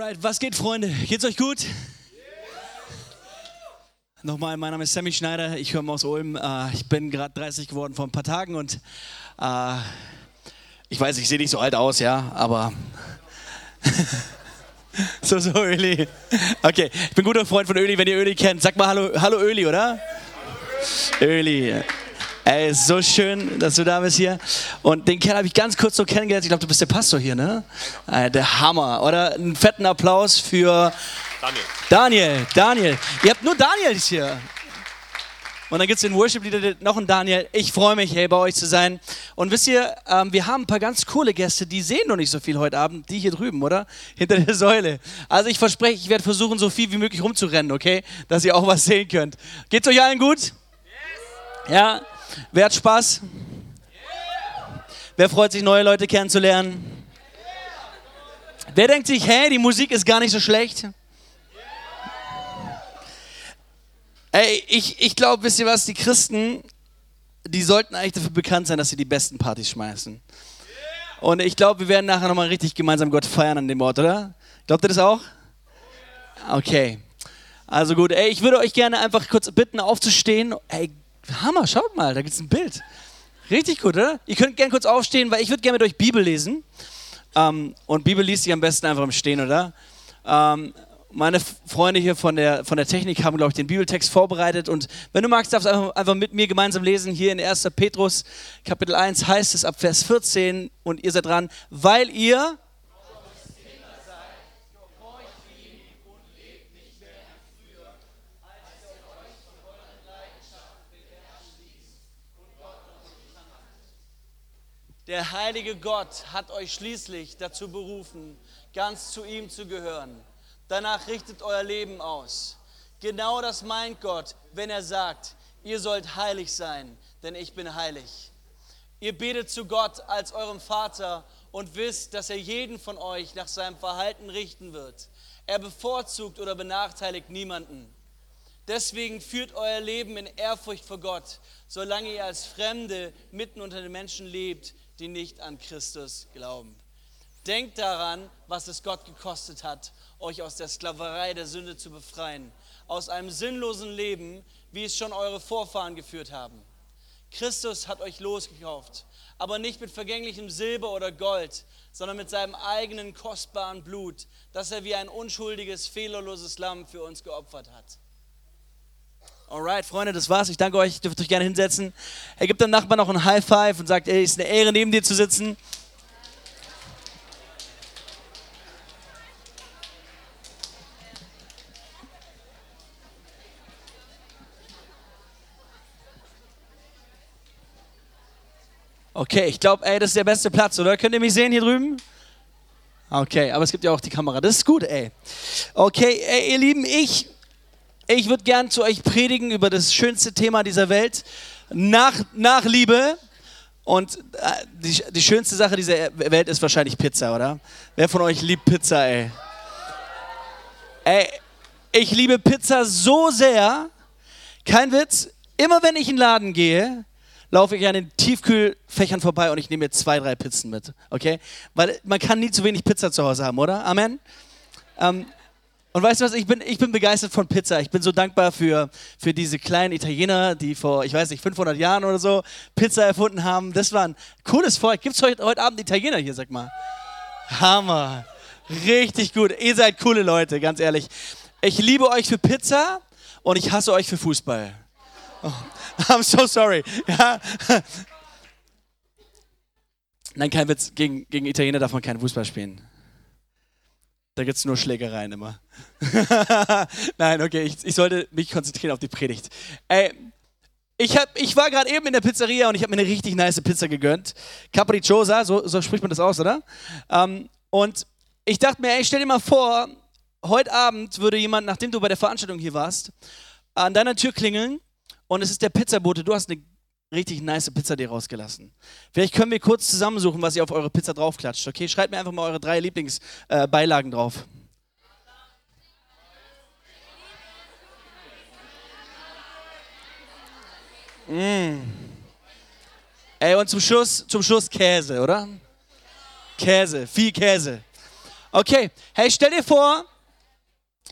Alright, was geht, Freunde? Geht's euch gut? Nochmal, mein Name ist Sammy Schneider, ich komme aus Ulm. Äh, ich bin gerade 30 geworden vor ein paar Tagen und äh, ich weiß, ich sehe nicht so alt aus, ja, aber. so, so, Öli. Okay, ich bin guter Freund von Öli, wenn ihr Öli kennt. Sag mal Hallo, Hallo Öli, oder? Öli. Ey, so schön, dass du da bist hier. Und den Kerl habe ich ganz kurz so kennengelernt. Ich glaube, du bist der Pastor hier, ne? Äh, der Hammer. Oder einen fetten Applaus für Daniel. Daniel, Daniel. Ihr habt nur Daniels hier. Und dann gibt es den Worship-Leader, noch einen Daniel. Ich freue mich, hey, bei euch zu sein. Und wisst ihr, ähm, wir haben ein paar ganz coole Gäste, die sehen noch nicht so viel heute Abend. Die hier drüben, oder? Hinter der Säule. Also ich verspreche, ich werde versuchen, so viel wie möglich rumzurennen, okay? Dass ihr auch was sehen könnt. Geht's euch allen gut? Yes. Ja? Wer hat Spaß? Wer freut sich, neue Leute kennenzulernen? Wer denkt sich, hey, die Musik ist gar nicht so schlecht? Ey, ich, ich glaube, wisst ihr was, die Christen, die sollten eigentlich dafür bekannt sein, dass sie die besten Partys schmeißen. Und ich glaube, wir werden nachher nochmal richtig gemeinsam Gott feiern an dem Ort, oder? Glaubt ihr das auch? Okay. Also gut, ey, ich würde euch gerne einfach kurz bitten, aufzustehen. Ey, Hammer, schaut mal, da gibt es ein Bild. Richtig gut, oder? Ihr könnt gerne kurz aufstehen, weil ich würde gerne mit euch Bibel lesen. Ähm, und Bibel liest sich am besten einfach im Stehen, oder? Ähm, meine Freunde hier von der, von der Technik haben, glaube ich, den Bibeltext vorbereitet. Und wenn du magst, darfst du einfach, einfach mit mir gemeinsam lesen. Hier in 1. Petrus, Kapitel 1 heißt es ab Vers 14. Und ihr seid dran, weil ihr Der heilige Gott hat euch schließlich dazu berufen, ganz zu ihm zu gehören. Danach richtet euer Leben aus. Genau das meint Gott, wenn er sagt, ihr sollt heilig sein, denn ich bin heilig. Ihr betet zu Gott als eurem Vater und wisst, dass er jeden von euch nach seinem Verhalten richten wird. Er bevorzugt oder benachteiligt niemanden. Deswegen führt euer Leben in Ehrfurcht vor Gott, solange ihr als Fremde mitten unter den Menschen lebt, die nicht an Christus glauben. Denkt daran, was es Gott gekostet hat, euch aus der Sklaverei der Sünde zu befreien, aus einem sinnlosen Leben, wie es schon eure Vorfahren geführt haben. Christus hat euch losgekauft, aber nicht mit vergänglichem Silber oder Gold, sondern mit seinem eigenen kostbaren Blut, das er wie ein unschuldiges, fehlerloses Lamm für uns geopfert hat. Alright, Freunde, das war's. Ich danke euch. Ihr dürft euch gerne hinsetzen. Er gibt dem Nachbarn noch ein High Five und sagt, ey, ist eine Ehre, neben dir zu sitzen. Okay, ich glaube, ey, das ist der beste Platz, oder? Könnt ihr mich sehen hier drüben? Okay, aber es gibt ja auch die Kamera. Das ist gut, ey. Okay, ey, ihr Lieben, ich ich würde gern zu euch predigen über das schönste Thema dieser Welt, nach, nach Liebe. Und äh, die, die schönste Sache dieser Welt ist wahrscheinlich Pizza, oder? Wer von euch liebt Pizza, ey? Ey, ich liebe Pizza so sehr, kein Witz, immer wenn ich in den Laden gehe, laufe ich an den Tiefkühlfächern vorbei und ich nehme mir zwei, drei Pizzen mit, okay? Weil man kann nie zu wenig Pizza zu Hause haben, oder? Amen? Ähm, und weißt du was, ich bin, ich bin begeistert von Pizza. Ich bin so dankbar für, für diese kleinen Italiener, die vor, ich weiß nicht, 500 Jahren oder so Pizza erfunden haben. Das war ein cooles Volk. Gibt es heute, heute Abend Italiener hier, sag mal? Hammer. Richtig gut. Ihr seid coole Leute, ganz ehrlich. Ich liebe euch für Pizza und ich hasse euch für Fußball. Oh, I'm so sorry. Ja. Nein, kein Witz. Gegen, gegen Italiener darf man keinen Fußball spielen. Da gibt es nur Schlägereien immer. Nein, okay, ich, ich, sollte mich konzentrieren auf die Predigt. Ey, ich, hab, ich war gerade eben in der Pizzeria und ich habe mir eine richtig nice Pizza gegönnt. Capricciosa, so, so spricht man das aus, oder? Ähm, und ich dachte mir, ey, stell dir mal vor, heute Abend würde jemand, nachdem du bei der Veranstaltung hier warst, an deiner Tür klingeln und es ist der Pizzabote. Du hast eine richtig nice Pizza dir rausgelassen. Vielleicht können wir kurz zusammensuchen, was ihr auf eure Pizza draufklatscht. Okay, schreibt mir einfach mal eure drei Lieblingsbeilagen äh, drauf. Mm. Ey, und zum Schluss, zum Schluss Käse, oder? Käse, viel Käse. Okay, hey, stell dir vor,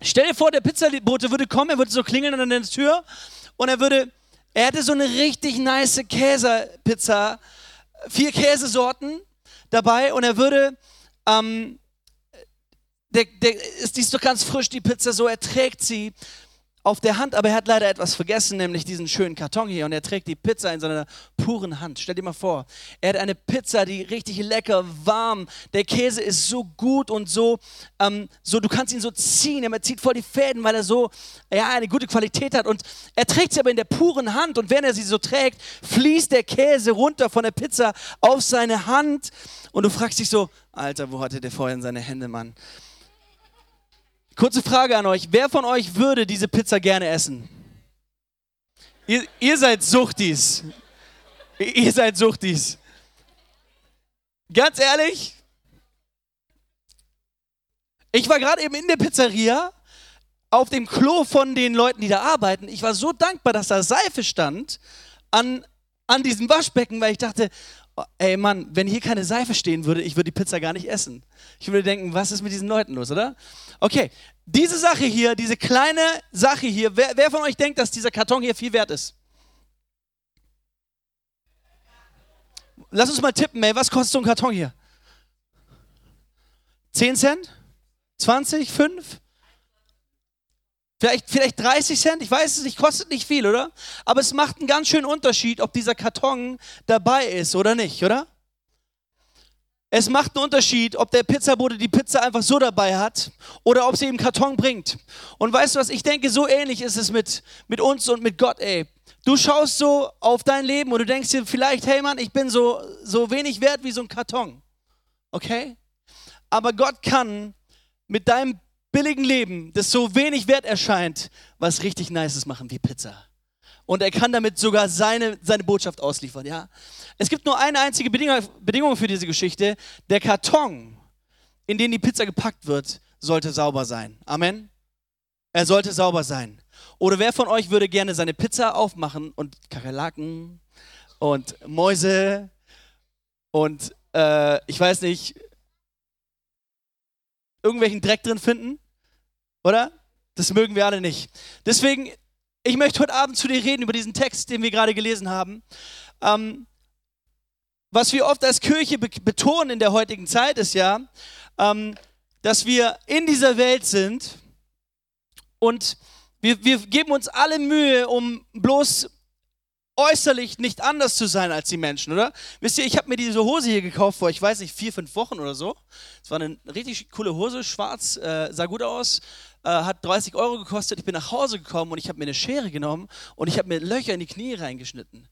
stell dir vor, der Pizzabote würde kommen, er würde so klingeln an der Tür und er würde, er hätte so eine richtig nice Käsepizza, vier Käsesorten dabei und er würde, ähm, der, der ist, die ist doch ganz frisch, die Pizza, so er trägt sie auf der Hand, aber er hat leider etwas vergessen, nämlich diesen schönen Karton hier. Und er trägt die Pizza in seiner puren Hand. Stell dir mal vor, er hat eine Pizza, die richtig lecker, warm, der Käse ist so gut und so, ähm, so du kannst ihn so ziehen, er zieht voll die Fäden, weil er so, ja, eine gute Qualität hat. Und er trägt sie aber in der puren Hand. Und wenn er sie so trägt, fließt der Käse runter von der Pizza auf seine Hand. Und du fragst dich so, Alter, wo hatte der vorher in seine Hände, Mann? Kurze Frage an euch. Wer von euch würde diese Pizza gerne essen? Ihr, ihr seid Suchtis. Ihr seid Suchtis. Ganz ehrlich, ich war gerade eben in der Pizzeria auf dem Klo von den Leuten, die da arbeiten. Ich war so dankbar, dass da Seife stand an, an diesem Waschbecken, weil ich dachte, ey Mann, wenn hier keine Seife stehen würde, ich würde die Pizza gar nicht essen. Ich würde denken, was ist mit diesen Leuten los, oder? Okay, diese Sache hier, diese kleine Sache hier, wer, wer von euch denkt, dass dieser Karton hier viel wert ist? Lass uns mal tippen, ey, was kostet so ein Karton hier? 10 Cent? 20? 5? Vielleicht, vielleicht 30 Cent, ich weiß es nicht, kostet nicht viel, oder? Aber es macht einen ganz schönen Unterschied, ob dieser Karton dabei ist oder nicht, oder? Es macht einen Unterschied, ob der Pizzabote die Pizza einfach so dabei hat oder ob sie im Karton bringt. Und weißt du was, ich denke, so ähnlich ist es mit, mit uns und mit Gott, ey. Du schaust so auf dein Leben und du denkst dir vielleicht, hey Mann, ich bin so, so wenig wert wie so ein Karton. Okay? Aber Gott kann mit deinem billigen Leben, das so wenig wert erscheint, was richtig Nices machen wie Pizza. Und er kann damit sogar seine, seine Botschaft ausliefern, ja? Es gibt nur eine einzige Bedingung, Bedingung für diese Geschichte. Der Karton, in den die Pizza gepackt wird, sollte sauber sein. Amen. Er sollte sauber sein. Oder wer von euch würde gerne seine Pizza aufmachen und Kakerlaken und Mäuse und äh, ich weiß nicht, irgendwelchen Dreck drin finden? Oder? Das mögen wir alle nicht. Deswegen, ich möchte heute Abend zu dir reden über diesen Text, den wir gerade gelesen haben. Ähm, was wir oft als Kirche betonen in der heutigen Zeit ist ja, ähm, dass wir in dieser Welt sind und wir, wir geben uns alle Mühe, um bloß äußerlich nicht anders zu sein als die Menschen, oder? Wisst ihr, ich habe mir diese Hose hier gekauft vor, ich weiß nicht, vier, fünf Wochen oder so. Es war eine richtig coole Hose, schwarz, äh, sah gut aus, äh, hat 30 Euro gekostet. Ich bin nach Hause gekommen und ich habe mir eine Schere genommen und ich habe mir Löcher in die Knie reingeschnitten.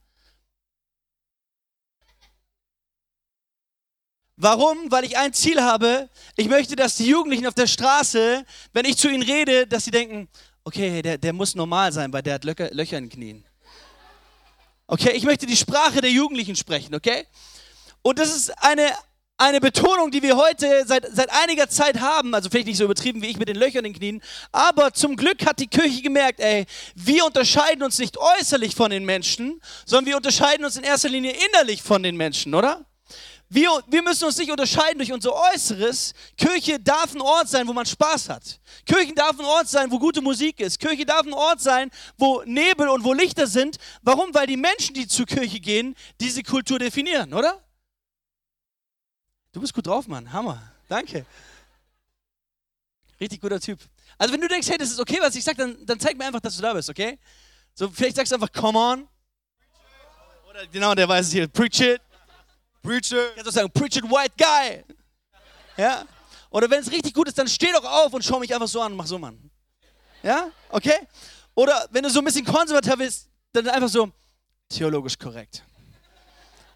Warum? Weil ich ein Ziel habe. Ich möchte, dass die Jugendlichen auf der Straße, wenn ich zu ihnen rede, dass sie denken, okay, der, der muss normal sein, weil der hat Löcher, Löcher in den Knien. Okay, ich möchte die Sprache der Jugendlichen sprechen, okay? Und das ist eine, eine Betonung, die wir heute seit, seit einiger Zeit haben, also vielleicht nicht so übertrieben wie ich mit den Löchern in den Knien, aber zum Glück hat die Kirche gemerkt, ey, wir unterscheiden uns nicht äußerlich von den Menschen, sondern wir unterscheiden uns in erster Linie innerlich von den Menschen, oder? Wir, wir müssen uns nicht unterscheiden durch unser Äußeres. Kirche darf ein Ort sein, wo man Spaß hat. Kirche darf ein Ort sein, wo gute Musik ist. Kirche darf ein Ort sein, wo Nebel und wo Lichter sind. Warum? Weil die Menschen, die zur Kirche gehen, diese Kultur definieren, oder? Du bist gut drauf, Mann. Hammer. Danke. Richtig guter Typ. Also wenn du denkst, hey, das ist okay, was ich sage, dann, dann zeig mir einfach, dass du da bist, okay? So, vielleicht sagst du einfach, come on. Oder genau, der weiß es hier, preach it. Preacher. Kannst du sagen, preach it, white guy. Ja? Oder wenn es richtig gut ist, dann steh doch auf und schau mich einfach so an und mach so, Mann. Ja? Okay? Oder wenn du so ein bisschen konservativ bist, dann einfach so theologisch korrekt.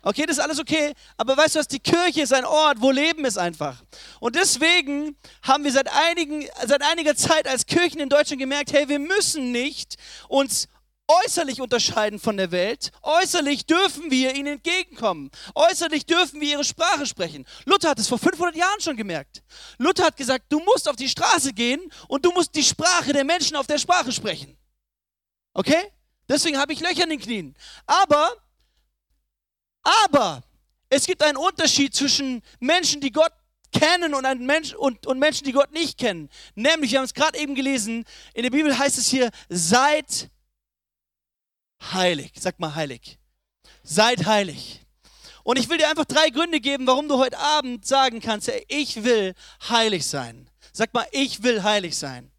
Okay, das ist alles okay. Aber weißt du was? Die Kirche ist ein Ort, wo Leben ist einfach. Und deswegen haben wir seit, einigen, seit einiger Zeit als Kirchen in Deutschland gemerkt, hey, wir müssen nicht uns äußerlich unterscheiden von der Welt. Äußerlich dürfen wir ihnen entgegenkommen. Äußerlich dürfen wir ihre Sprache sprechen. Luther hat es vor 500 Jahren schon gemerkt. Luther hat gesagt, du musst auf die Straße gehen und du musst die Sprache der Menschen auf der Sprache sprechen. Okay? Deswegen habe ich Löcher in den Knien. Aber, aber, es gibt einen Unterschied zwischen Menschen, die Gott kennen und, ein Mensch, und, und Menschen, die Gott nicht kennen. Nämlich, wir haben es gerade eben gelesen, in der Bibel heißt es hier, seid heilig. Sag mal heilig. Seid heilig. Und ich will dir einfach drei Gründe geben, warum du heute Abend sagen kannst, ich will heilig sein. Sag mal, ich will heilig sein.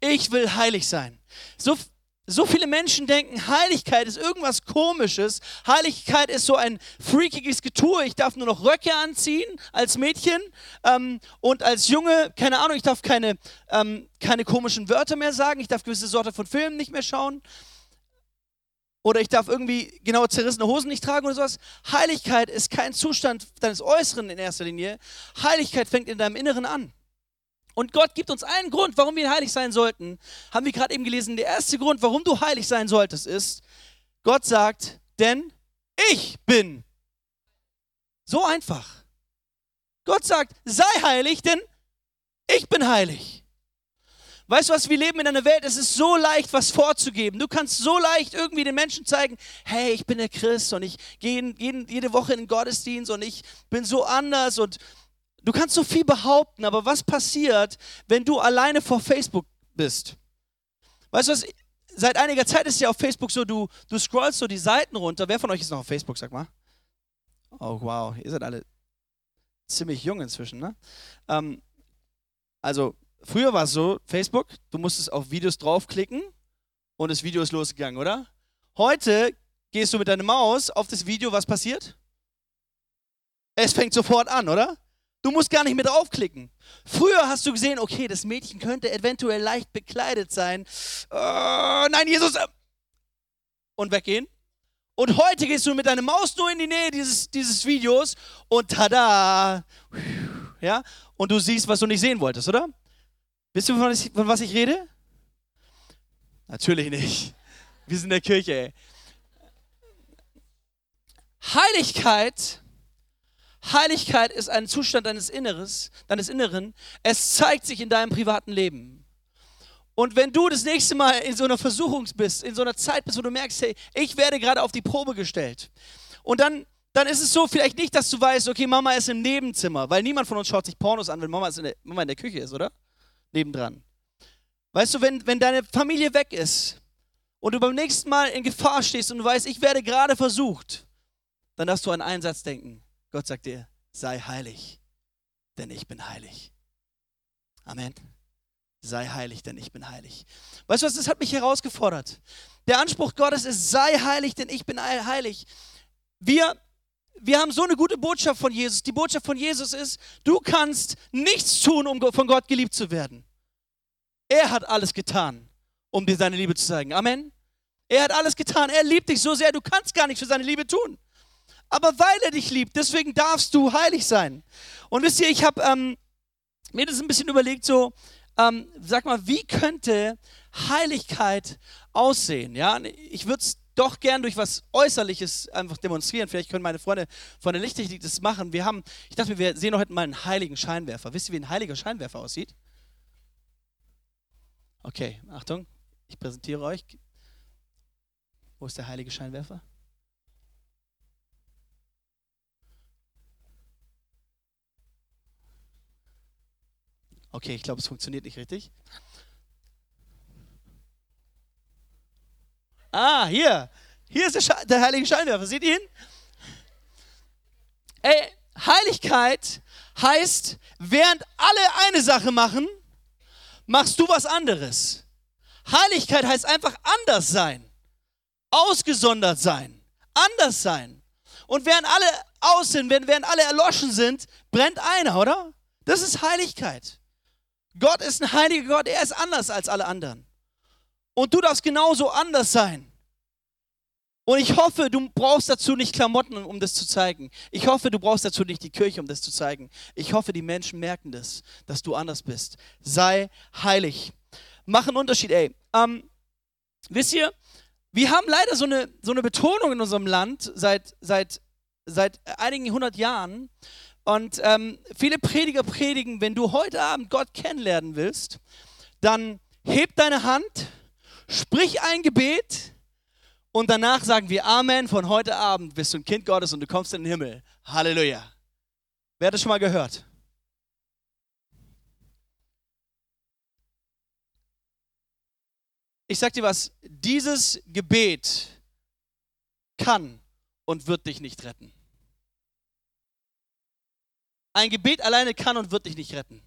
Ich will heilig sein. So, so viele Menschen denken, Heiligkeit ist irgendwas Komisches. Heiligkeit ist so ein freakiges Getue. Ich darf nur noch Röcke anziehen als Mädchen ähm, und als Junge, keine Ahnung, ich darf keine, ähm, keine komischen Wörter mehr sagen. Ich darf gewisse Sorte von Filmen nicht mehr schauen. Oder ich darf irgendwie genau zerrissene Hosen nicht tragen oder sowas. Heiligkeit ist kein Zustand deines Äußeren in erster Linie. Heiligkeit fängt in deinem Inneren an. Und Gott gibt uns einen Grund, warum wir heilig sein sollten. Haben wir gerade eben gelesen. Der erste Grund, warum du heilig sein solltest, ist, Gott sagt, denn ich bin. So einfach. Gott sagt, sei heilig, denn ich bin heilig. Weißt du was, wir leben in einer Welt, es ist so leicht, was vorzugeben. Du kannst so leicht irgendwie den Menschen zeigen, hey, ich bin der Christ und ich gehe jede Woche in den Gottesdienst und ich bin so anders und Du kannst so viel behaupten, aber was passiert, wenn du alleine vor Facebook bist? Weißt du was? Seit einiger Zeit ist ja auf Facebook so, du, du scrollst so die Seiten runter. Wer von euch ist noch auf Facebook, sag mal? Oh, wow, ihr seid alle ziemlich jung inzwischen, ne? Ähm, also, früher war es so, Facebook, du musstest auf Videos draufklicken und das Video ist losgegangen, oder? Heute gehst du mit deiner Maus auf das Video, was passiert? Es fängt sofort an, oder? Du musst gar nicht mehr draufklicken. Früher hast du gesehen, okay, das Mädchen könnte eventuell leicht bekleidet sein. Uh, nein, Jesus. Äh, und weggehen. Und heute gehst du mit deiner Maus nur in die Nähe dieses, dieses Videos und tada! Ja? Und du siehst, was du nicht sehen wolltest, oder? Wisst ihr, von von was ich rede? Natürlich nicht. Wir sind in der Kirche, ey. Heiligkeit Heiligkeit ist ein Zustand deines Inneres, deines Inneren. Es zeigt sich in deinem privaten Leben. Und wenn du das nächste Mal in so einer Versuchung bist, in so einer Zeit bist, wo du merkst, hey, ich werde gerade auf die Probe gestellt. Und dann, dann ist es so vielleicht nicht, dass du weißt, okay, Mama ist im Nebenzimmer, weil niemand von uns schaut sich Pornos an, wenn Mama, in der, Mama in der Küche ist, oder? Nebendran. Weißt du, wenn, wenn deine Familie weg ist und du beim nächsten Mal in Gefahr stehst und du weißt, ich werde gerade versucht, dann darfst du an einen Satz denken. Gott sagt dir, sei heilig, denn ich bin heilig. Amen. Sei heilig, denn ich bin heilig. Weißt du was, das hat mich herausgefordert. Der Anspruch Gottes ist, sei heilig, denn ich bin heilig. Wir, wir haben so eine gute Botschaft von Jesus. Die Botschaft von Jesus ist, du kannst nichts tun, um von Gott geliebt zu werden. Er hat alles getan, um dir seine Liebe zu zeigen. Amen. Er hat alles getan. Er liebt dich so sehr, du kannst gar nichts für seine Liebe tun aber weil er dich liebt. Deswegen darfst du heilig sein. Und wisst ihr, ich habe ähm, mir das ein bisschen überlegt, so, ähm, sag mal, wie könnte Heiligkeit aussehen? Ja, ich würde es doch gern durch was Äußerliches einfach demonstrieren. Vielleicht können meine Freunde von der Lichttechnik das machen. Wir haben, ich dachte, wir sehen heute mal einen heiligen Scheinwerfer. Wisst ihr, wie ein heiliger Scheinwerfer aussieht? Okay, Achtung, ich präsentiere euch. Wo ist der heilige Scheinwerfer? Okay, ich glaube, es funktioniert nicht richtig. Ah, hier. Hier ist der, der heilige Scheinwerfer. Seht ihr ihn? Ey, Heiligkeit heißt, während alle eine Sache machen, machst du was anderes. Heiligkeit heißt einfach anders sein, ausgesondert sein, anders sein. Und während alle aus sind, während alle erloschen sind, brennt einer, oder? Das ist Heiligkeit. Gott ist ein heiliger Gott, er ist anders als alle anderen. Und du darfst genauso anders sein. Und ich hoffe, du brauchst dazu nicht Klamotten, um das zu zeigen. Ich hoffe, du brauchst dazu nicht die Kirche, um das zu zeigen. Ich hoffe, die Menschen merken das, dass du anders bist. Sei heilig. Mach einen Unterschied, ey. Ähm, wisst ihr, wir haben leider so eine, so eine Betonung in unserem Land seit, seit, seit einigen hundert Jahren, und ähm, viele Prediger predigen, wenn du heute Abend Gott kennenlernen willst, dann heb deine Hand, sprich ein Gebet und danach sagen wir Amen. Von heute Abend bist du ein Kind Gottes und du kommst in den Himmel. Halleluja. Wer hat das schon mal gehört? Ich sag dir was, dieses Gebet kann und wird dich nicht retten. Ein Gebet alleine kann und wird dich nicht retten.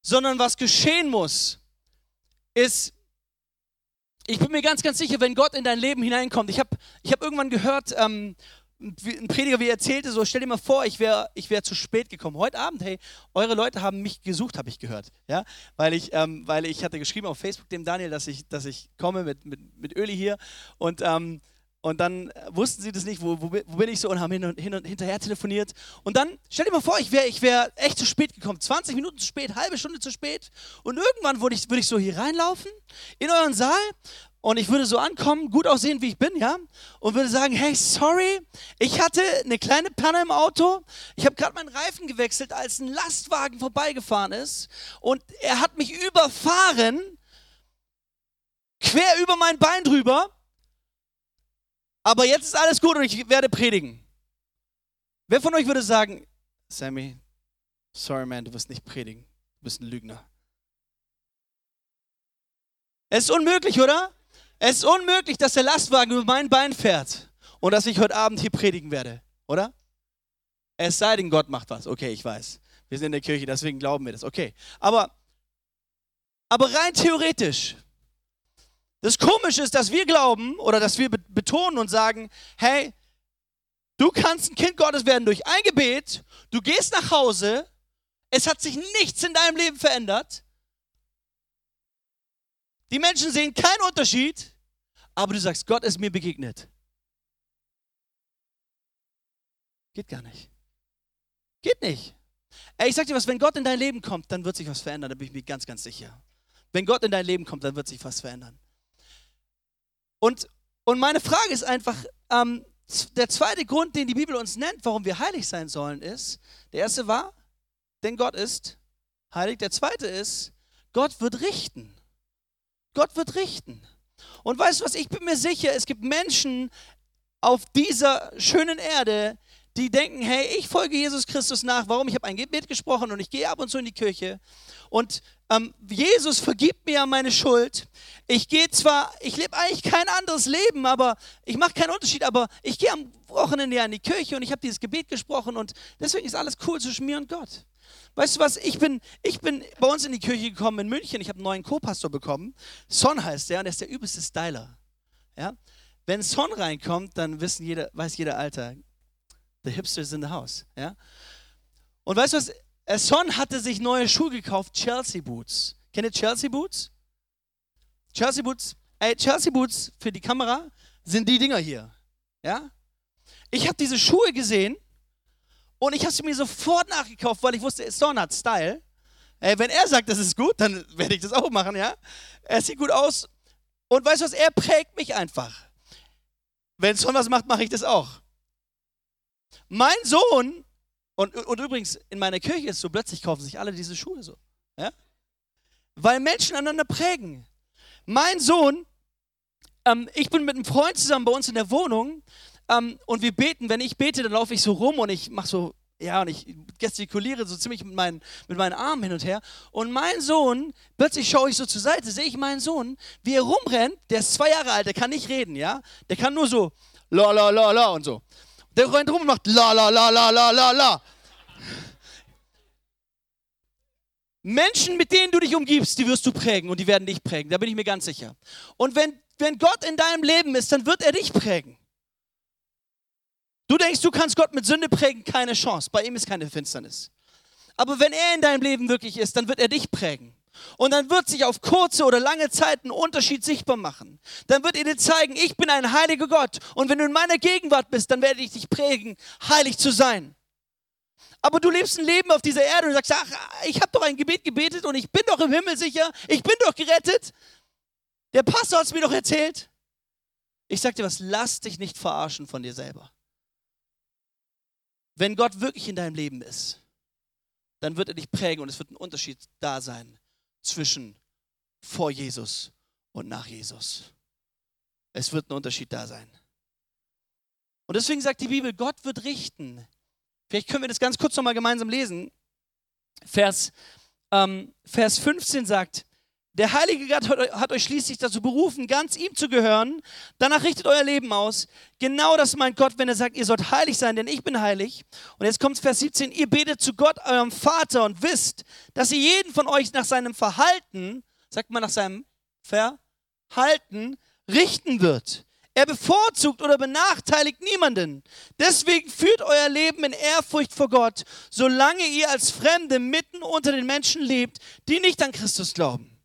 Sondern was geschehen muss, ist, ich bin mir ganz, ganz sicher, wenn Gott in dein Leben hineinkommt. Ich habe ich hab irgendwann gehört, ähm, ein Prediger, wie er erzählte, so stell dir mal vor, ich wäre ich wär zu spät gekommen. Heute Abend, hey, eure Leute haben mich gesucht, habe ich gehört. Ja? Weil, ich, ähm, weil ich hatte geschrieben auf Facebook dem Daniel, dass ich, dass ich komme mit, mit, mit Öli hier. Und, ähm, und dann wussten sie das nicht, wo, wo, wo bin ich so und haben hin und, hin und hinterher telefoniert. Und dann, stell dir mal vor, ich wäre ich wär echt zu spät gekommen. 20 Minuten zu spät, halbe Stunde zu spät. Und irgendwann würde ich, würd ich so hier reinlaufen in euren Saal und ich würde so ankommen, gut aussehen, wie ich bin, ja, und würde sagen, hey, sorry, ich hatte eine kleine Panne im Auto. Ich habe gerade meinen Reifen gewechselt, als ein Lastwagen vorbeigefahren ist und er hat mich überfahren, quer über mein Bein drüber. Aber jetzt ist alles gut und ich werde predigen. Wer von euch würde sagen, Sammy, sorry man, du wirst nicht predigen, du bist ein Lügner. Es ist unmöglich, oder? Es ist unmöglich, dass der Lastwagen über mein Bein fährt und dass ich heute Abend hier predigen werde, oder? Es sei denn, Gott macht was. Okay, ich weiß. Wir sind in der Kirche, deswegen glauben wir das. Okay. Aber, aber rein theoretisch, das Komische ist, dass wir glauben oder dass wir betonen und sagen, hey, du kannst ein Kind Gottes werden durch ein Gebet, du gehst nach Hause, es hat sich nichts in deinem Leben verändert, die Menschen sehen keinen Unterschied, aber du sagst, Gott ist mir begegnet. Geht gar nicht. Geht nicht. Ey, ich sag dir was, wenn Gott in dein Leben kommt, dann wird sich was verändern, da bin ich mir ganz, ganz sicher. Wenn Gott in dein Leben kommt, dann wird sich was verändern. Und, und meine Frage ist einfach, ähm, der zweite Grund, den die Bibel uns nennt, warum wir heilig sein sollen, ist, der erste war, denn Gott ist heilig. Der zweite ist, Gott wird richten. Gott wird richten. Und weißt du was, ich bin mir sicher, es gibt Menschen auf dieser schönen Erde, die denken, hey, ich folge Jesus Christus nach. Warum? Ich habe ein Gebet gesprochen und ich gehe ab und zu in die Kirche. Und ähm, Jesus vergibt mir meine Schuld. Ich gehe zwar, ich lebe eigentlich kein anderes Leben, aber ich mache keinen Unterschied, aber ich gehe am Wochenende in die Kirche und ich habe dieses Gebet gesprochen und deswegen ist alles cool zwischen mir und Gott. Weißt du was, ich bin, ich bin bei uns in die Kirche gekommen in München, ich habe einen neuen Co-Pastor bekommen. Son heißt der und er ist der übelste Styler. Ja? Wenn Son reinkommt, dann wissen jeder, weiß jeder Alter, the hipster is in the house. Ja? Und weißt du was, Son hatte sich neue Schuhe gekauft, Chelsea Boots. Kennt ihr Chelsea Boots? Chelsea Boots, ey, Chelsea Boots für die Kamera sind die Dinger hier. Ja? Ich habe diese Schuhe gesehen und ich habe sie mir sofort nachgekauft, weil ich wusste, Son hat Style. Ey, wenn er sagt, das ist gut, dann werde ich das auch machen, ja? Er sieht gut aus. Und weißt du was? Er prägt mich einfach. Wenn Son was macht, mache ich das auch. Mein Sohn, und, und übrigens, in meiner Kirche ist so, plötzlich kaufen sich alle diese Schuhe so. Ja? Weil Menschen einander prägen. Mein Sohn, ähm, ich bin mit einem Freund zusammen bei uns in der Wohnung ähm, und wir beten. Wenn ich bete, dann laufe ich so rum und ich mache so, ja, und ich gestikuliere so ziemlich mit meinen, mit meinen Armen hin und her. Und mein Sohn, plötzlich schaue ich so zur Seite, sehe ich meinen Sohn, wie er rumrennt. Der ist zwei Jahre alt, der kann nicht reden, ja. Der kann nur so, la, la, la, la und so. Der rennt rum und macht la, la, la, la, la, la, la. Menschen, mit denen du dich umgibst, die wirst du prägen und die werden dich prägen, da bin ich mir ganz sicher. Und wenn, wenn Gott in deinem Leben ist, dann wird er dich prägen. Du denkst, du kannst Gott mit Sünde prägen, keine Chance. Bei ihm ist keine Finsternis. Aber wenn er in deinem Leben wirklich ist, dann wird er dich prägen. Und dann wird sich auf kurze oder lange Zeit ein Unterschied sichtbar machen. Dann wird er dir zeigen, ich bin ein heiliger Gott. Und wenn du in meiner Gegenwart bist, dann werde ich dich prägen, heilig zu sein. Aber du lebst ein Leben auf dieser Erde und sagst, ach, ich habe doch ein Gebet gebetet und ich bin doch im Himmel sicher, ich bin doch gerettet. Der Pastor hat es mir doch erzählt. Ich sag dir was, lass dich nicht verarschen von dir selber. Wenn Gott wirklich in deinem Leben ist, dann wird er dich prägen und es wird ein Unterschied da sein zwischen vor Jesus und nach Jesus. Es wird ein Unterschied da sein. Und deswegen sagt die Bibel, Gott wird richten. Vielleicht können wir das ganz kurz nochmal gemeinsam lesen. Vers, ähm, Vers 15 sagt, der Heilige Gott hat euch schließlich dazu berufen, ganz ihm zu gehören. Danach richtet euer Leben aus. Genau das meint Gott, wenn er sagt, ihr sollt heilig sein, denn ich bin heilig. Und jetzt kommt Vers 17, ihr betet zu Gott, eurem Vater, und wisst, dass ihr jeden von euch nach seinem Verhalten, sagt man nach seinem Verhalten, richten wird. Er bevorzugt oder benachteiligt niemanden. Deswegen führt euer Leben in Ehrfurcht vor Gott, solange ihr als Fremde mitten unter den Menschen lebt, die nicht an Christus glauben.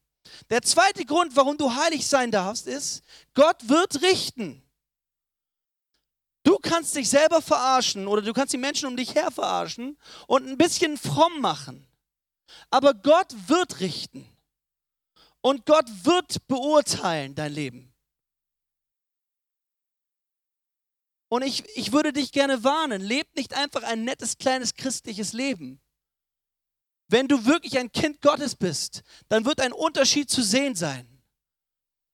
Der zweite Grund, warum du heilig sein darfst, ist, Gott wird richten. Du kannst dich selber verarschen oder du kannst die Menschen um dich her verarschen und ein bisschen fromm machen. Aber Gott wird richten. Und Gott wird beurteilen dein Leben. Und ich, ich würde dich gerne warnen, leb nicht einfach ein nettes kleines christliches Leben, wenn du wirklich ein Kind Gottes bist, dann wird ein Unterschied zu sehen sein.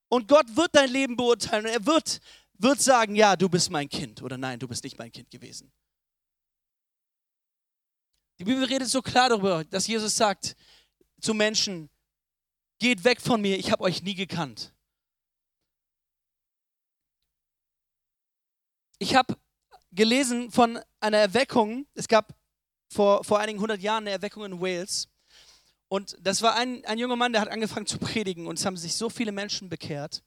Und Gott wird dein Leben beurteilen und er wird, wird sagen, ja, du bist mein Kind oder nein, du bist nicht mein Kind gewesen. Die Bibel redet so klar darüber, dass Jesus sagt zu Menschen, geht weg von mir, ich habe euch nie gekannt. Ich habe gelesen von einer Erweckung, es gab vor, vor einigen hundert Jahren eine Erweckung in Wales. Und das war ein, ein junger Mann, der hat angefangen zu predigen und es haben sich so viele Menschen bekehrt,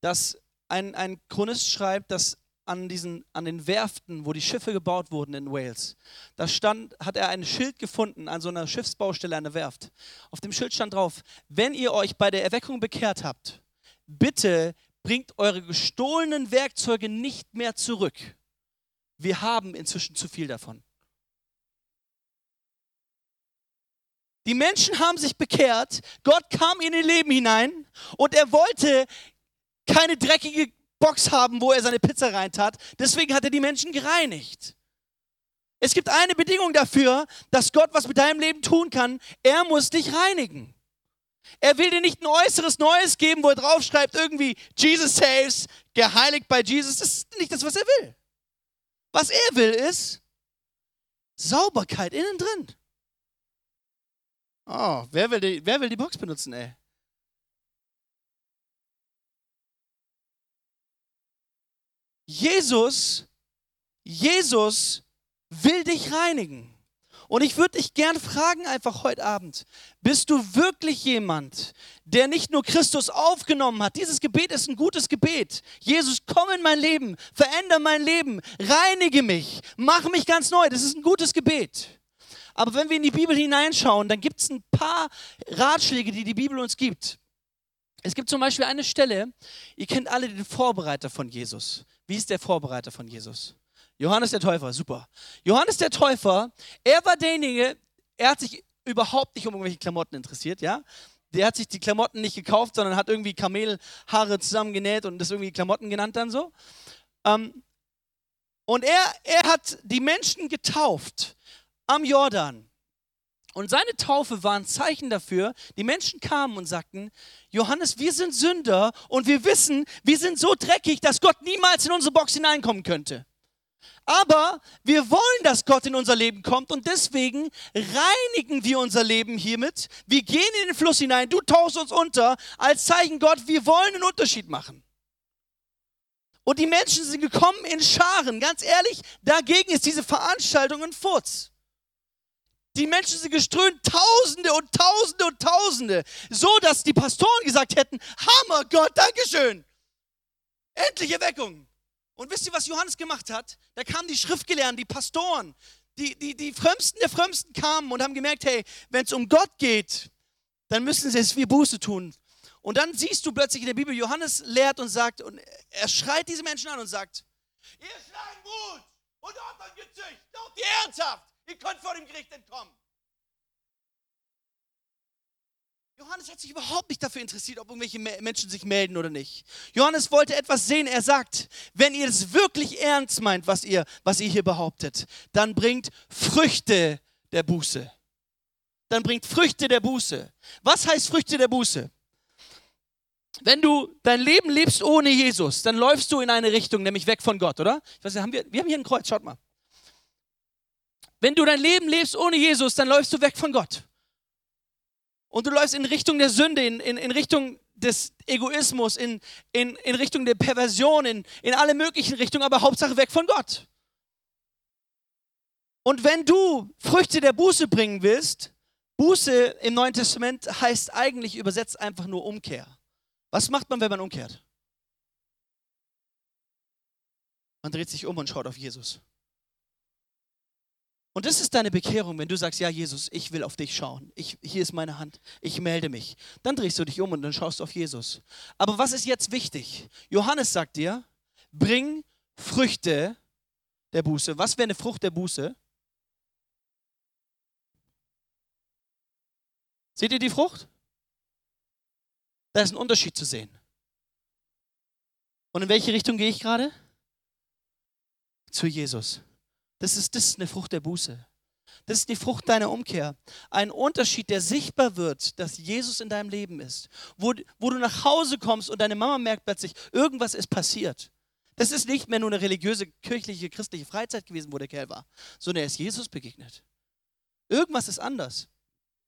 dass ein, ein Chronist schreibt, dass an, diesen, an den Werften, wo die Schiffe gebaut wurden in Wales, da stand, hat er ein Schild gefunden an so einer Schiffsbaustelle der Werft. Auf dem Schild stand drauf, wenn ihr euch bei der Erweckung bekehrt habt, bitte bringt eure gestohlenen Werkzeuge nicht mehr zurück. Wir haben inzwischen zu viel davon. Die Menschen haben sich bekehrt, Gott kam in ihr Leben hinein und er wollte keine dreckige Box haben, wo er seine Pizza reintat. Deswegen hat er die Menschen gereinigt. Es gibt eine Bedingung dafür, dass Gott was mit deinem Leben tun kann. Er muss dich reinigen. Er will dir nicht ein äußeres Neues geben, wo er draufschreibt, irgendwie Jesus saves, geheiligt bei Jesus. Das ist nicht das, was er will. Was er will, ist Sauberkeit innen drin. Oh, wer will, die, wer will die Box benutzen, ey? Jesus, Jesus will dich reinigen. Und ich würde dich gern fragen, einfach heute Abend, bist du wirklich jemand, der nicht nur Christus aufgenommen hat? Dieses Gebet ist ein gutes Gebet. Jesus, komm in mein Leben, verändere mein Leben, reinige mich, mach mich ganz neu. Das ist ein gutes Gebet. Aber wenn wir in die Bibel hineinschauen, dann gibt es ein paar Ratschläge, die die Bibel uns gibt. Es gibt zum Beispiel eine Stelle, ihr kennt alle den Vorbereiter von Jesus. Wie ist der Vorbereiter von Jesus? Johannes der Täufer, super. Johannes der Täufer, er war derjenige, er hat sich überhaupt nicht um irgendwelche Klamotten interessiert, ja? Der hat sich die Klamotten nicht gekauft, sondern hat irgendwie Kamelhaare zusammengenäht und das irgendwie Klamotten genannt dann so. Ähm, und er, er hat die Menschen getauft am Jordan. Und seine Taufe war ein Zeichen dafür. Die Menschen kamen und sagten, Johannes, wir sind Sünder und wir wissen, wir sind so dreckig, dass Gott niemals in unsere Box hineinkommen könnte. Aber wir wollen, dass Gott in unser Leben kommt und deswegen reinigen wir unser Leben hiermit. Wir gehen in den Fluss hinein, du tauchst uns unter, als Zeichen Gott, wir wollen einen Unterschied machen. Und die Menschen sind gekommen in Scharen. Ganz ehrlich, dagegen ist diese Veranstaltung ein Furz. Die Menschen sind geströmt, Tausende und Tausende und Tausende. So, dass die Pastoren gesagt hätten, Hammer, Gott, Dankeschön. Endlich Erweckung. Und wisst ihr, was Johannes gemacht hat? Da kamen die Schriftgelehrten, die Pastoren, die, die, die Frömmsten der Frömmsten kamen und haben gemerkt, hey, wenn es um Gott geht, dann müssen sie es wie Buße tun. Und dann siehst du plötzlich in der Bibel, Johannes lehrt und sagt, und er schreit diese Menschen an und sagt, ihr Schlangenbrut und Opfergezücht, doch die ernsthaft. Ihr könnt vor dem Gericht entkommen. Johannes hat sich überhaupt nicht dafür interessiert, ob irgendwelche Menschen sich melden oder nicht. Johannes wollte etwas sehen. Er sagt, wenn ihr es wirklich ernst meint, was ihr, was ihr hier behauptet, dann bringt Früchte der Buße. Dann bringt Früchte der Buße. Was heißt Früchte der Buße? wenn du dein Leben lebst ohne Jesus, dann läufst du in eine Richtung, nämlich weg von Gott, oder? Ich weiß nicht, haben wir, wir haben hier ein Kreuz, schaut mal. Wenn du dein Leben lebst ohne Jesus, dann läufst du weg von Gott. Und du läufst in Richtung der Sünde, in, in, in Richtung des Egoismus, in, in, in Richtung der Perversion, in, in alle möglichen Richtungen, aber Hauptsache weg von Gott. Und wenn du Früchte der Buße bringen willst, Buße im Neuen Testament heißt eigentlich übersetzt einfach nur Umkehr. Was macht man, wenn man umkehrt? Man dreht sich um und schaut auf Jesus. Und das ist deine Bekehrung, wenn du sagst, ja Jesus, ich will auf dich schauen. Ich, hier ist meine Hand. Ich melde mich. Dann drehst du dich um und dann schaust du auf Jesus. Aber was ist jetzt wichtig? Johannes sagt dir, bring Früchte der Buße. Was wäre eine Frucht der Buße? Seht ihr die Frucht? Da ist ein Unterschied zu sehen. Und in welche Richtung gehe ich gerade? Zu Jesus. Das ist, das ist eine Frucht der Buße. Das ist die Frucht deiner Umkehr. Ein Unterschied, der sichtbar wird, dass Jesus in deinem Leben ist. Wo, wo du nach Hause kommst und deine Mama merkt plötzlich, irgendwas ist passiert. Das ist nicht mehr nur eine religiöse, kirchliche, christliche Freizeit gewesen, wo der Kerl war, sondern er ist Jesus begegnet. Irgendwas ist anders.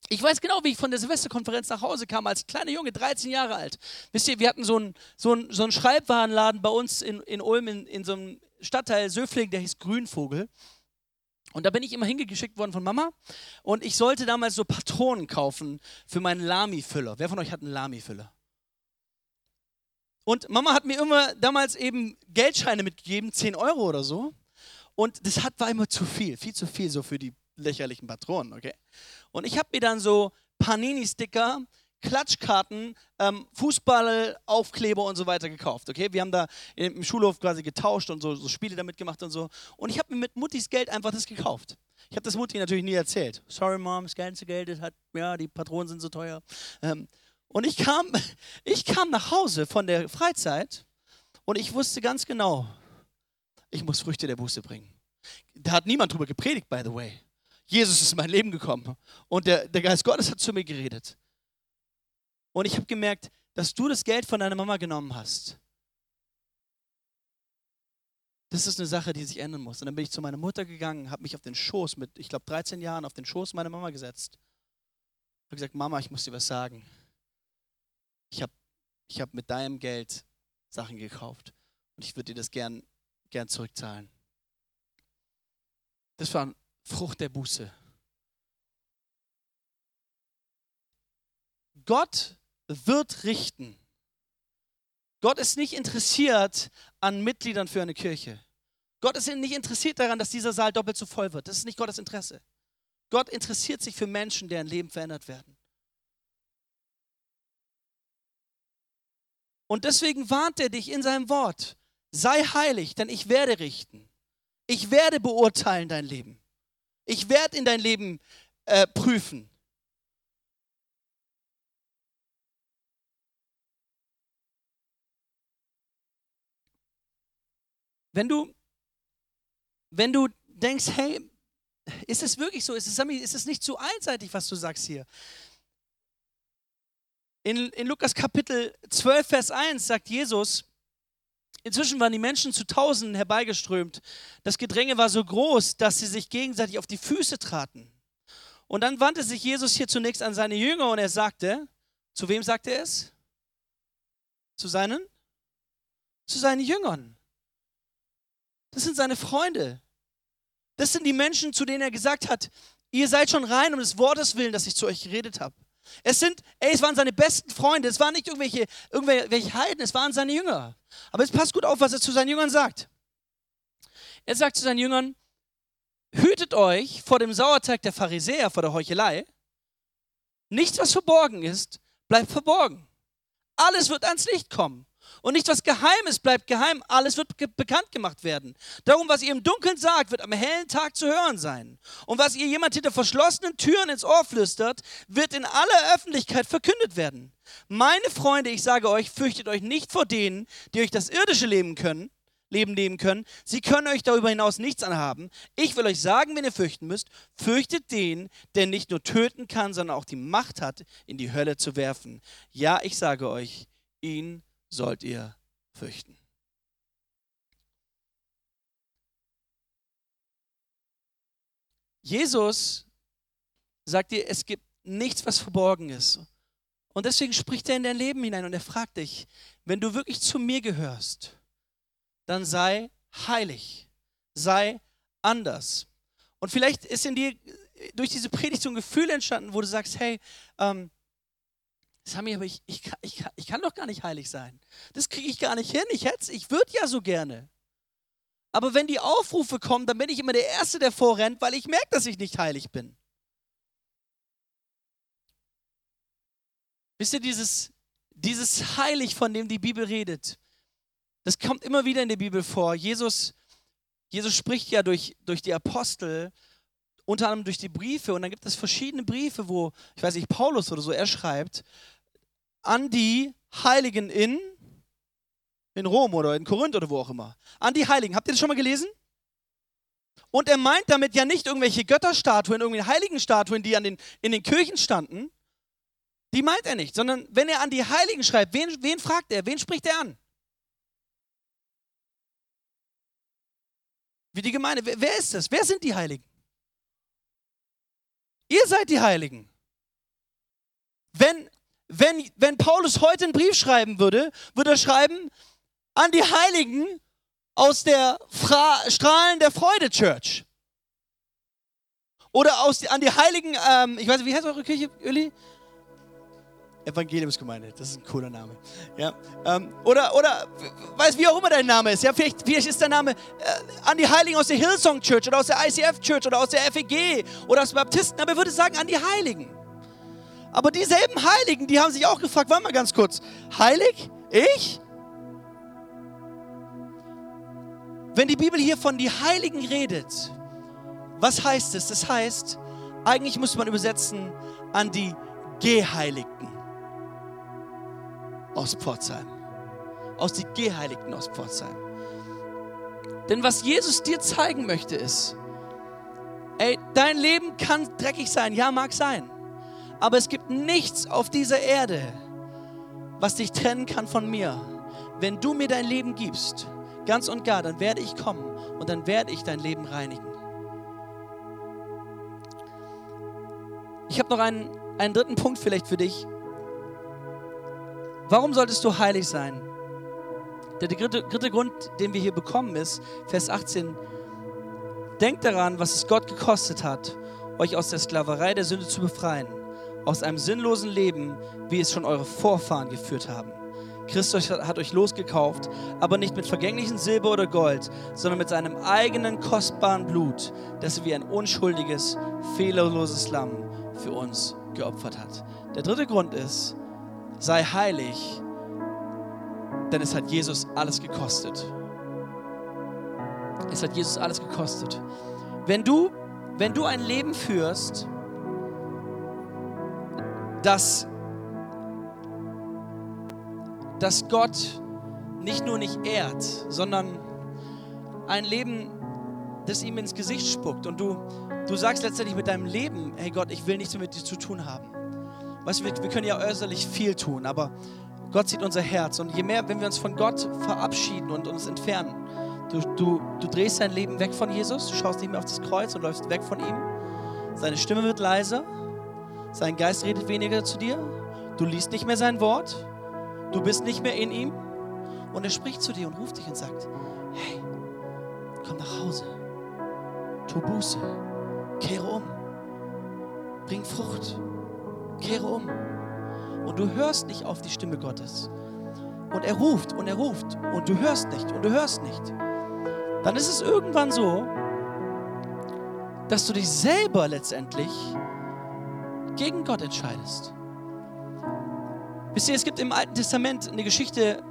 Ich weiß genau, wie ich von der Silvesterkonferenz nach Hause kam, als kleiner Junge, 13 Jahre alt. Wisst ihr, wir hatten so einen, so einen, so einen Schreibwarenladen bei uns in, in Ulm, in, in so einem Stadtteil Söfling, der hieß Grünvogel. Und da bin ich immer hingeschickt worden von Mama. Und ich sollte damals so Patronen kaufen für meinen Lami-Füller. Wer von euch hat einen Lami-Füller? Und Mama hat mir immer damals eben Geldscheine mitgegeben, 10 Euro oder so. Und das hat, war immer zu viel, viel zu viel so für die lächerlichen Patronen, okay? Und ich habe mir dann so Panini-Sticker, Klatschkarten, ähm, Fußballaufkleber und so weiter gekauft. Okay, wir haben da im Schulhof quasi getauscht und so, so Spiele damit gemacht und so. Und ich habe mir mit Muttis Geld einfach das gekauft. Ich habe das Mutti natürlich nie erzählt. Sorry, Mom, das ganze Geld das hat, ja, die Patronen sind so teuer. Ähm, und ich kam, ich kam nach Hause von der Freizeit und ich wusste ganz genau, ich muss Früchte der Buße bringen. Da hat niemand drüber gepredigt, by the way. Jesus ist in mein Leben gekommen und der, der Geist Gottes hat zu mir geredet. Und ich habe gemerkt, dass du das Geld von deiner Mama genommen hast. Das ist eine Sache, die sich ändern muss. Und dann bin ich zu meiner Mutter gegangen, habe mich auf den Schoß mit, ich glaube, 13 Jahren auf den Schoß meiner Mama gesetzt. Habe gesagt, Mama, ich muss dir was sagen. Ich habe ich hab mit deinem Geld Sachen gekauft und ich würde dir das gern, gern zurückzahlen. Das war Frucht der Buße. Gott wird richten. Gott ist nicht interessiert an Mitgliedern für eine Kirche. Gott ist nicht interessiert daran, dass dieser Saal doppelt so voll wird. Das ist nicht Gottes Interesse. Gott interessiert sich für Menschen, deren Leben verändert werden. Und deswegen warnt er dich in seinem Wort, sei heilig, denn ich werde richten. Ich werde beurteilen dein Leben. Ich werde in dein Leben äh, prüfen. Wenn du, wenn du denkst, hey, ist es wirklich so? Ist es, ist es nicht zu einseitig, was du sagst hier? In, in Lukas Kapitel 12, Vers 1 sagt Jesus, Inzwischen waren die Menschen zu Tausenden herbeigeströmt. Das Gedränge war so groß, dass sie sich gegenseitig auf die Füße traten. Und dann wandte sich Jesus hier zunächst an seine Jünger und er sagte, zu wem sagte er es? Zu seinen? Zu seinen Jüngern. Das sind seine Freunde. Das sind die Menschen, zu denen er gesagt hat, ihr seid schon rein um des Wortes willen, dass ich zu euch geredet habe. Es sind, ey, es waren seine besten Freunde, es waren nicht irgendwelche, irgendwelche Heiden, es waren seine Jünger. Aber jetzt passt gut auf, was er zu seinen Jüngern sagt. Er sagt zu seinen Jüngern, hütet euch vor dem Sauerteig der Pharisäer, vor der Heuchelei. Nichts, was verborgen ist, bleibt verborgen. Alles wird ans Licht kommen. Und nicht was Geheimes bleibt geheim, alles wird ge bekannt gemacht werden. Darum, was ihr im Dunkeln sagt, wird am hellen Tag zu hören sein. Und was ihr jemand hinter verschlossenen Türen ins Ohr flüstert, wird in aller Öffentlichkeit verkündet werden. Meine Freunde, ich sage euch, fürchtet euch nicht vor denen, die euch das irdische Leben können, Leben nehmen können. Sie können euch darüber hinaus nichts anhaben. Ich will euch sagen, wenn ihr fürchten müsst, fürchtet den, der nicht nur töten kann, sondern auch die Macht hat, in die Hölle zu werfen. Ja, ich sage euch, ihn sollt ihr fürchten. Jesus sagt dir, es gibt nichts, was verborgen ist. Und deswegen spricht er in dein Leben hinein und er fragt dich, wenn du wirklich zu mir gehörst, dann sei heilig, sei anders. Und vielleicht ist in dir durch diese Predigt so ein Gefühl entstanden, wo du sagst, hey, ähm, Sami, aber ich, ich, ich, ich kann doch gar nicht heilig sein. Das kriege ich gar nicht hin. Ich, ich würde ja so gerne. Aber wenn die Aufrufe kommen, dann bin ich immer der Erste, der vorrennt, weil ich merke, dass ich nicht heilig bin. Wisst ihr, dieses, dieses Heilig, von dem die Bibel redet, das kommt immer wieder in der Bibel vor. Jesus, Jesus spricht ja durch, durch die Apostel, unter anderem durch die Briefe, und dann gibt es verschiedene Briefe, wo, ich weiß nicht, Paulus oder so, er schreibt, an die Heiligen in in Rom oder in Korinth oder wo auch immer. An die Heiligen. Habt ihr das schon mal gelesen? Und er meint damit ja nicht irgendwelche Götterstatuen, irgendwelche Heiligenstatuen, die an den, in den Kirchen standen. Die meint er nicht, sondern wenn er an die Heiligen schreibt, wen, wen fragt er? Wen spricht er an? Wie die Gemeinde. Wer, wer ist das? Wer sind die Heiligen? Ihr seid die Heiligen. Wenn, wenn, wenn Paulus heute einen Brief schreiben würde, würde er schreiben, an die Heiligen aus der Fra Strahlen der Freude Church. Oder aus, an die Heiligen, ähm, ich weiß nicht, wie heißt eure Kirche, Uli? Evangeliumsgemeinde, das ist ein cooler Name. Ja, ähm, oder, oder, weiß wie auch immer dein Name ist. Ja, vielleicht, vielleicht ist dein Name äh, an die Heiligen aus der Hillsong Church oder aus der ICF Church oder aus der FEG oder aus Baptisten, aber er würde sagen an die Heiligen. Aber dieselben Heiligen, die haben sich auch gefragt, warte mal ganz kurz, heilig? Ich? Wenn die Bibel hier von die Heiligen redet, was heißt es? Das heißt, eigentlich muss man übersetzen an die Geheiligten aus Pforzheim. Aus die Geheiligten aus Pforzheim. Denn was Jesus dir zeigen möchte ist, ey, dein Leben kann dreckig sein, ja, mag sein. Aber es gibt nichts auf dieser Erde, was dich trennen kann von mir. Wenn du mir dein Leben gibst, ganz und gar, dann werde ich kommen und dann werde ich dein Leben reinigen. Ich habe noch einen, einen dritten Punkt vielleicht für dich. Warum solltest du heilig sein? Der dritte, dritte Grund, den wir hier bekommen, ist, Vers 18, denkt daran, was es Gott gekostet hat, euch aus der Sklaverei der Sünde zu befreien, aus einem sinnlosen Leben, wie es schon eure Vorfahren geführt haben. Christus hat euch losgekauft, aber nicht mit vergänglichem Silber oder Gold, sondern mit seinem eigenen kostbaren Blut, das er wie ein unschuldiges, fehlerloses Lamm für uns geopfert hat. Der dritte Grund ist, sei heilig, denn es hat Jesus alles gekostet. Es hat Jesus alles gekostet. Wenn du, wenn du ein Leben führst, das dass Gott nicht nur nicht ehrt, sondern ein Leben, das ihm ins Gesicht spuckt. Und du, du sagst letztendlich mit deinem Leben, hey Gott, ich will nichts mehr mit dir zu tun haben. Weißt du, wir, wir können ja äußerlich viel tun, aber Gott sieht unser Herz. Und je mehr, wenn wir uns von Gott verabschieden und uns entfernen, du, du, du drehst dein Leben weg von Jesus, du schaust nicht mehr auf das Kreuz und läufst weg von ihm. Seine Stimme wird leiser, sein Geist redet weniger zu dir, du liest nicht mehr sein Wort, Du bist nicht mehr in ihm. Und er spricht zu dir und ruft dich und sagt, hey, komm nach Hause, tu Buße, kehre um, bring Frucht, kehre um. Und du hörst nicht auf die Stimme Gottes. Und er ruft und er ruft. Und du hörst nicht und du hörst nicht. Dann ist es irgendwann so, dass du dich selber letztendlich gegen Gott entscheidest. Wisst ihr, es gibt im Alten Testament eine Geschichte,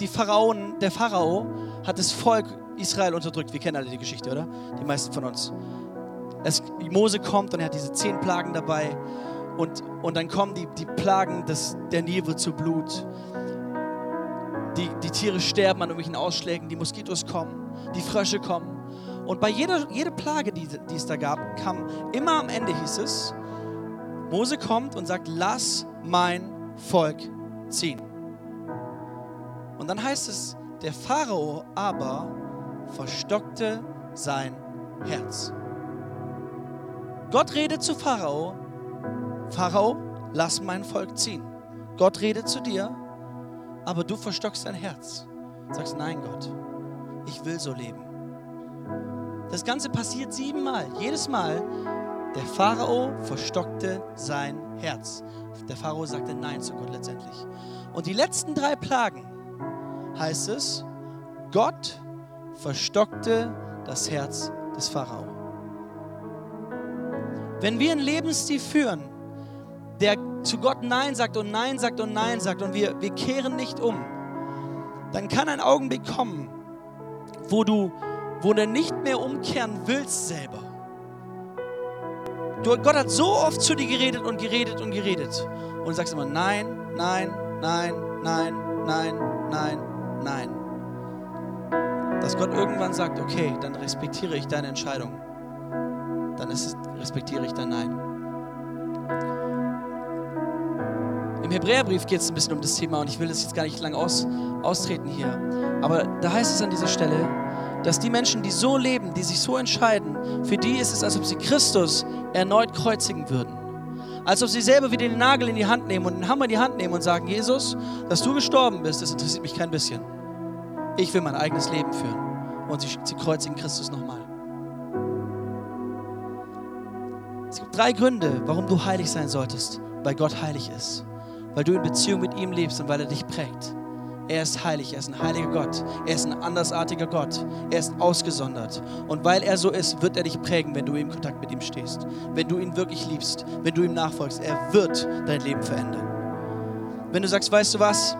die Pharaon, der Pharao hat das Volk Israel unterdrückt. Wir kennen alle die Geschichte, oder? Die meisten von uns. Es, Mose kommt und er hat diese zehn Plagen dabei. Und, und dann kommen die, die Plagen, des, der wird zu Blut. Die, die Tiere sterben an irgendwelchen Ausschlägen, die Moskitos kommen, die Frösche kommen. Und bei jeder, jeder Plage, die, die es da gab, kam immer am Ende hieß es, Mose kommt und sagt, lass mein Volk ziehen. Und dann heißt es, der Pharao aber verstockte sein Herz. Gott redet zu Pharao, Pharao, lass mein Volk ziehen. Gott redet zu dir, aber du verstockst dein Herz. Sagst, nein Gott, ich will so leben. Das Ganze passiert siebenmal. Jedes Mal, der Pharao verstockte sein Herz. Der Pharao sagte Nein zu Gott letztendlich. Und die letzten drei Plagen heißt es, Gott verstockte das Herz des Pharao. Wenn wir einen Lebensstil führen, der zu Gott Nein sagt und Nein sagt und Nein sagt und wir, wir kehren nicht um, dann kann ein Augenblick kommen, wo du, wo du nicht mehr umkehren willst selber. Du, Gott hat so oft zu dir geredet und geredet und geredet. Und du sagst immer Nein, Nein, Nein, Nein, Nein, Nein, Nein. Dass Gott irgendwann sagt, okay, dann respektiere ich deine Entscheidung. Dann ist, respektiere ich dein Nein. Im Hebräerbrief geht es ein bisschen um das Thema und ich will das jetzt gar nicht lang aus, austreten hier. Aber da heißt es an dieser Stelle, dass die Menschen, die so leben, die sich so entscheiden, für die ist es, als ob sie Christus erneut kreuzigen würden. Als ob sie selber wieder den Nagel in die Hand nehmen und den Hammer in die Hand nehmen und sagen, Jesus, dass du gestorben bist, das interessiert mich kein bisschen. Ich will mein eigenes Leben führen. Und sie, sie kreuzigen Christus nochmal. Es gibt drei Gründe, warum du heilig sein solltest. Weil Gott heilig ist. Weil du in Beziehung mit ihm lebst und weil er dich prägt. Er ist heilig, er ist ein heiliger Gott, er ist ein andersartiger Gott, er ist ausgesondert. Und weil er so ist, wird er dich prägen, wenn du in Kontakt mit ihm stehst. Wenn du ihn wirklich liebst, wenn du ihm nachfolgst, er wird dein Leben verändern. Wenn du sagst, weißt du was,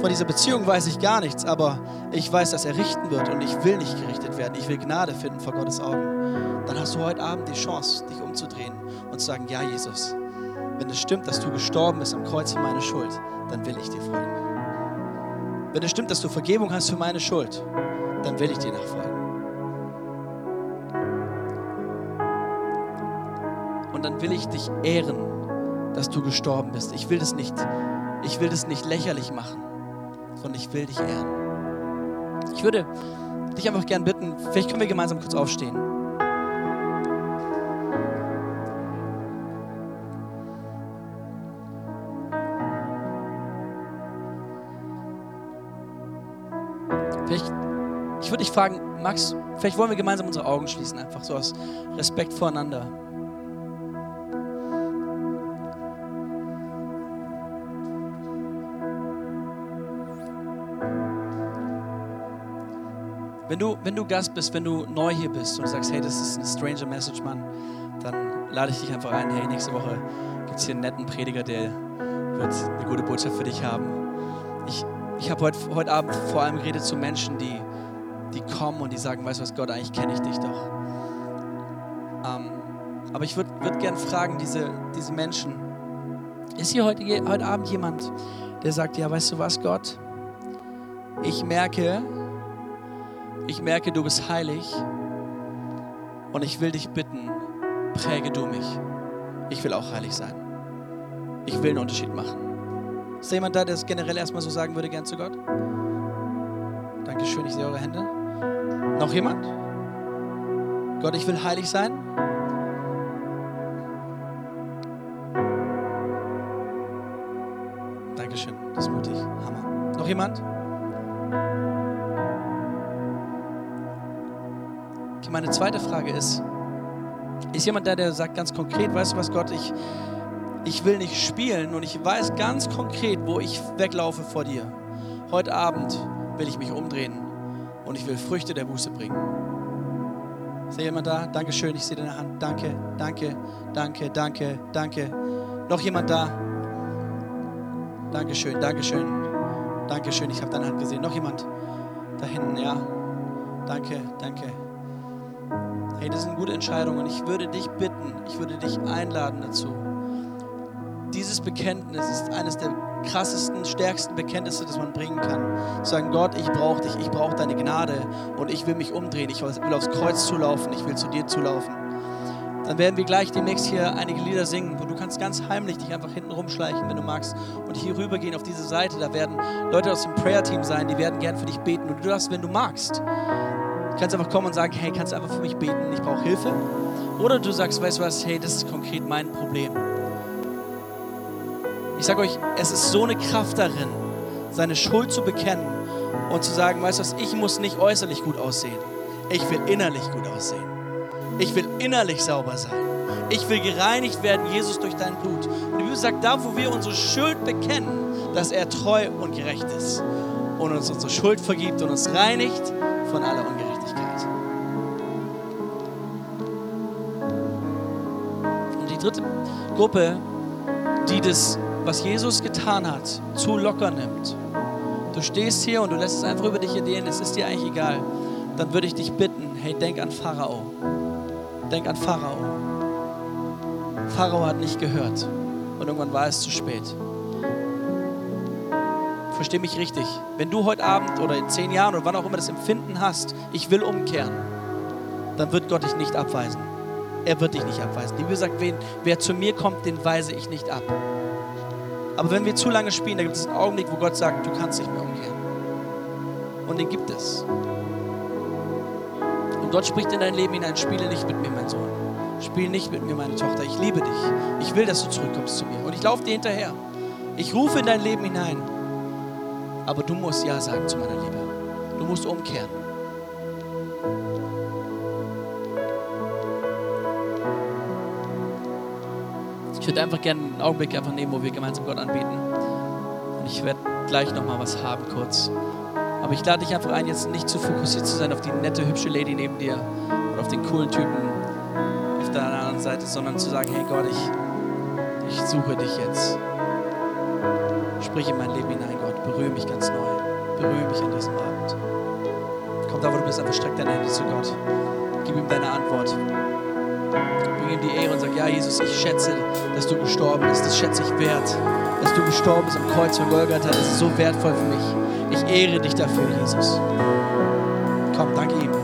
von dieser Beziehung weiß ich gar nichts, aber ich weiß, dass er richten wird und ich will nicht gerichtet werden, ich will Gnade finden vor Gottes Augen, dann hast du heute Abend die Chance, dich umzudrehen und zu sagen, ja Jesus, wenn es stimmt, dass du gestorben bist am Kreuz für meine Schuld, dann will ich dir folgen. Wenn es stimmt, dass du Vergebung hast für meine Schuld, dann will ich dir nachfolgen. Und dann will ich dich ehren, dass du gestorben bist. Ich will das nicht, ich will das nicht lächerlich machen, sondern ich will dich ehren. Ich würde dich einfach gern bitten, vielleicht können wir gemeinsam kurz aufstehen. Dich fragen, Max, vielleicht wollen wir gemeinsam unsere Augen schließen, einfach so aus Respekt voreinander. Wenn du, wenn du Gast bist, wenn du neu hier bist und sagst, hey, das ist eine stranger Message, Mann, dann lade ich dich einfach ein, hey, nächste Woche gibt es hier einen netten Prediger, der wird eine gute Botschaft für dich haben. Ich, ich habe heute, heute Abend vor allem geredet zu Menschen, die, die kommen und die sagen, weißt du was, Gott, eigentlich kenne ich dich doch. Ähm, aber ich würde würd gerne fragen, diese, diese Menschen, ist hier heute, heute Abend jemand, der sagt, ja, weißt du was, Gott, ich merke, ich merke, du bist heilig und ich will dich bitten, präge du mich. Ich will auch heilig sein. Ich will einen Unterschied machen. Ist da jemand da, der es generell erstmal so sagen würde, gern zu Gott? Dankeschön, ich sehe eure Hände. Noch jemand? Gott, ich will heilig sein. Dankeschön, das ist mutig. Hammer. Noch jemand? Okay, meine zweite Frage ist, ist jemand da, der sagt ganz konkret, weißt du was, Gott, ich, ich will nicht spielen und ich weiß ganz konkret, wo ich weglaufe vor dir. Heute Abend will ich mich umdrehen und ich will Früchte der Buße bringen. Ist jemand da? Dankeschön, ich sehe deine Hand. Danke, danke, danke, danke, danke. Noch jemand da? Dankeschön, Dankeschön, Dankeschön, ich habe deine Hand gesehen. Noch jemand? Da hinten, ja. Danke, danke. Hey, das eine gute Entscheidung und ich würde dich bitten, ich würde dich einladen dazu. Dieses Bekenntnis ist eines der krassesten, stärksten Bekenntnisse, das man bringen kann. Sagen, Gott, ich brauche dich, ich brauche deine Gnade und ich will mich umdrehen, ich will aufs Kreuz zulaufen, ich will zu dir zulaufen. dann werden wir gleich demnächst hier einige Lieder singen, wo du kannst ganz heimlich dich einfach hinten rumschleichen, wenn du magst, und hier rübergehen auf diese Seite. Da werden Leute aus dem Prayer-Team sein, die werden gern für dich beten. Und du darfst, wenn du magst, kannst einfach kommen und sagen, hey, kannst du einfach für mich beten, ich brauche Hilfe. Oder du sagst, weißt du was, hey, das ist konkret mein Problem. Ich sage euch, es ist so eine Kraft darin, seine Schuld zu bekennen und zu sagen, weißt du was, ich muss nicht äußerlich gut aussehen. Ich will innerlich gut aussehen. Ich will innerlich sauber sein. Ich will gereinigt werden, Jesus, durch dein Blut. Und die Bibel sagt, da wo wir unsere Schuld bekennen, dass er treu und gerecht ist und uns unsere Schuld vergibt und uns reinigt von aller Ungerechtigkeit. Und die dritte Gruppe, die das, was Jesus getan hat, zu locker nimmt. Du stehst hier und du lässt es einfach über dich gehen, es ist dir eigentlich egal. Dann würde ich dich bitten, hey, denk an Pharao. Denk an Pharao. Pharao hat nicht gehört und irgendwann war es zu spät. Versteh mich richtig. Wenn du heute Abend oder in zehn Jahren oder wann auch immer das Empfinden hast, ich will umkehren, dann wird Gott dich nicht abweisen. Er wird dich nicht abweisen. Die Bibel sagt, wen, wer zu mir kommt, den weise ich nicht ab. Aber wenn wir zu lange spielen, da gibt es einen Augenblick, wo Gott sagt, du kannst nicht mehr umkehren. Und den gibt es. Und Gott spricht in dein Leben hinein, spiele nicht mit mir, mein Sohn. Spiel nicht mit mir, meine Tochter. Ich liebe dich. Ich will, dass du zurückkommst zu mir. Und ich laufe dir hinterher. Ich rufe in dein Leben hinein. Aber du musst Ja sagen zu meiner Liebe. Du musst umkehren. Ich würde einfach gerne einen Augenblick einfach nehmen, wo wir gemeinsam Gott anbieten. Und ich werde gleich nochmal was haben kurz. Aber ich lade dich einfach ein, jetzt nicht zu fokussiert zu sein auf die nette, hübsche Lady neben dir oder auf den coolen Typen auf der anderen Seite, sondern zu sagen, hey Gott, ich, ich suche dich jetzt. Sprich in mein Leben hinein, Gott. Berühre mich ganz neu. Berühre mich an diesem Abend. Komm da, wo du bist, einfach streck deine Hände zu Gott. Gib ihm deine Antwort. Bring ihm die Ehre und sag, ja Jesus, ich schätze, dass du gestorben bist. Das schätze ich wert. Dass du gestorben bist am Kreuz von Golgatha, das ist so wertvoll für mich. Ich ehre dich dafür, Jesus. Komm, danke ihm.